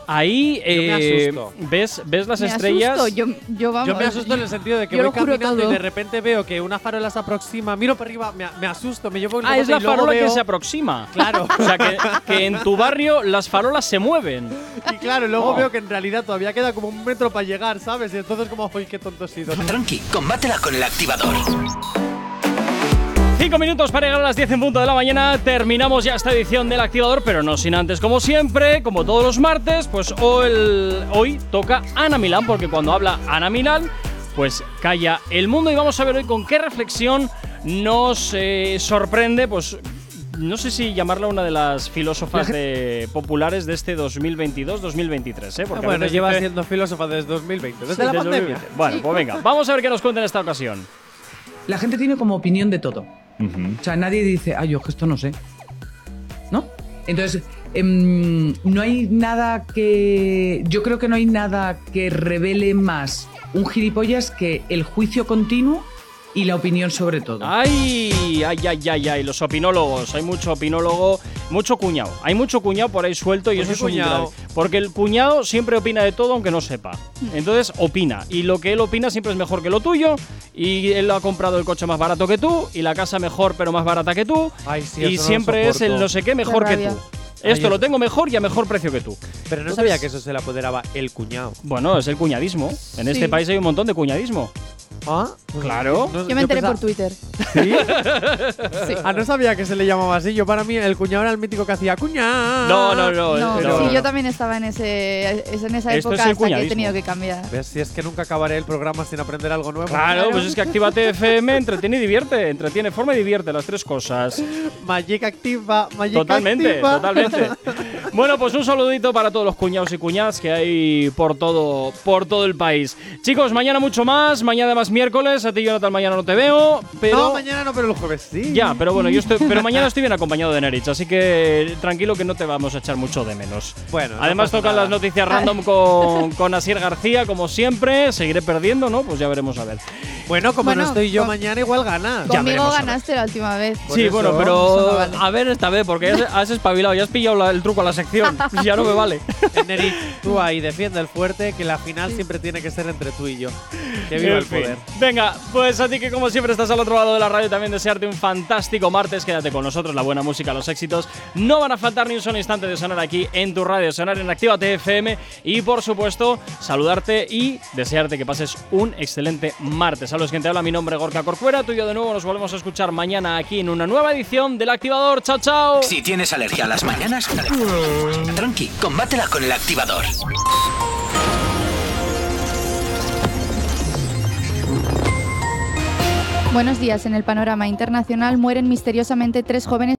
ahí eh, ves, ves las Me estrellas. asusto, yo, yo vamos. Yo me asusto en el sentido de que voy caminando y de repente veo que una farola se aproxima, miro para arriba, me, me asusto, me llevo el Ah, es la farola que se aproxima. Claro. O sea, que, que en tu barrio las farolas se mueven. Y claro, luego Oh. veo que en realidad todavía queda como un metro para llegar, ¿sabes? Y entonces como, ¡ay, qué tonto he sido! Tranqui, combátela con el activador. Cinco minutos para llegar a las 10 en punto de la mañana. Terminamos ya esta edición del activador, pero no sin antes, como siempre, como todos los martes, pues hoy, hoy toca Ana Milán, porque cuando habla Ana Milán, pues calla el mundo. Y vamos a ver hoy con qué reflexión nos eh, sorprende, pues. No sé si llamarla una de las filósofas de- <laughs> populares de este 2022-2023, ¿eh? Porque bueno, lleva dice- siendo filósofa desde 2020, desde Sí, la desde pandemia. 2020. Bueno, pues venga, vamos a ver qué nos cuenta en esta ocasión. La gente tiene como opinión de todo. O sea, nadie dice, ay, yo que esto no sé. ¿No? Entonces, em, no hay nada que. Yo creo que no hay nada que revele más un gilipollas que el juicio continuo y la opinión sobre todo. Ay, ay, ay, ay, ay, los opinólogos. Hay mucho opinólogo, mucho cuñado. Hay mucho cuñado por ahí suelto y ¿Por eso es un cuñado? gran- Porque el cuñado siempre opina de todo aunque no sepa. Entonces opina. Y lo que él opina siempre es mejor que lo tuyo. Y él ha comprado el coche más barato que tú. Y la casa mejor pero más barata que tú. Ay, sí, y eso no siempre es el no sé qué mejor Qué que tú. Esto lo tengo mejor y a mejor precio que tú. Pero no Entonces- sabía que eso se le apoderaba el cuñado. Bueno, es el cuñadismo. En este Sí. país hay un montón de cuñadismo. ¿Ah? Claro. No- Yo me enteré pensaba- por Twitter. <laughs> ¿Sí? Ah, no sabía que se le llamaba así. Yo para mí el cuñado era el mítico que hacía cuñado. No, no, no. No, no, sí, no. yo también estaba en ese es en esa Esto época es hasta que he tenido que cambiar. ¿Ves? Si es que nunca acabaré el programa sin aprender algo nuevo. Claro, pues es que Actívate FM entretiene y divierte. Entretiene, forma y divierte, las tres cosas. Magic activa, Magic Totalmente, activa. totalmente. <laughs> Bueno, pues un saludito para todos los cuñados y cuñadas que hay por todo, por todo el país. Chicos, mañana mucho más, mañana miércoles. A ti, Jonathan, mañana no te veo, pero. No, mañana no, pero el jueves sí. Ya, pero bueno, yo estoy, pero <laughs> mañana estoy bien acompañado de Nerich, así que tranquilo que no te vamos a echar mucho de menos. Bueno, no Además tocan nada. las noticias random <laughs> con, con Asier García, como siempre. Seguiré perdiendo, ¿no? Pues ya veremos a ver. Bueno, como Bueno, no estoy yo mañana, igual gana. Ya Conmigo ganaste la última vez. Por sí, eso, bueno, pero no vale. a ver esta vez, porque has, has espabilado, ya has pillado la- el truco a la sección. <laughs> ya no me vale. Nerich, tú ahí defiende el fuerte, que la final siempre tiene que ser entre tú y yo. Que viva el fin. Venga, pues a ti que como siempre estás al otro lado de la radio, también desearte un fantástico martes. Quédate con nosotros, la buena música, los éxitos. No van a faltar ni un solo instante de sonar aquí en tu radio, sonar en Actívate FM. Y por supuesto, saludarte y desearte que pases un excelente martes. A los que te habla mi nombre, Gorka Corcuera. Tú y de nuevo nos volvemos a escuchar mañana aquí en una nueva edición del Activador. ¡Chao, chao! Si tienes alergia a las mañanas, tranqui, combátela con el activador. Buenos días. En el panorama internacional mueren misteriosamente tres jóvenes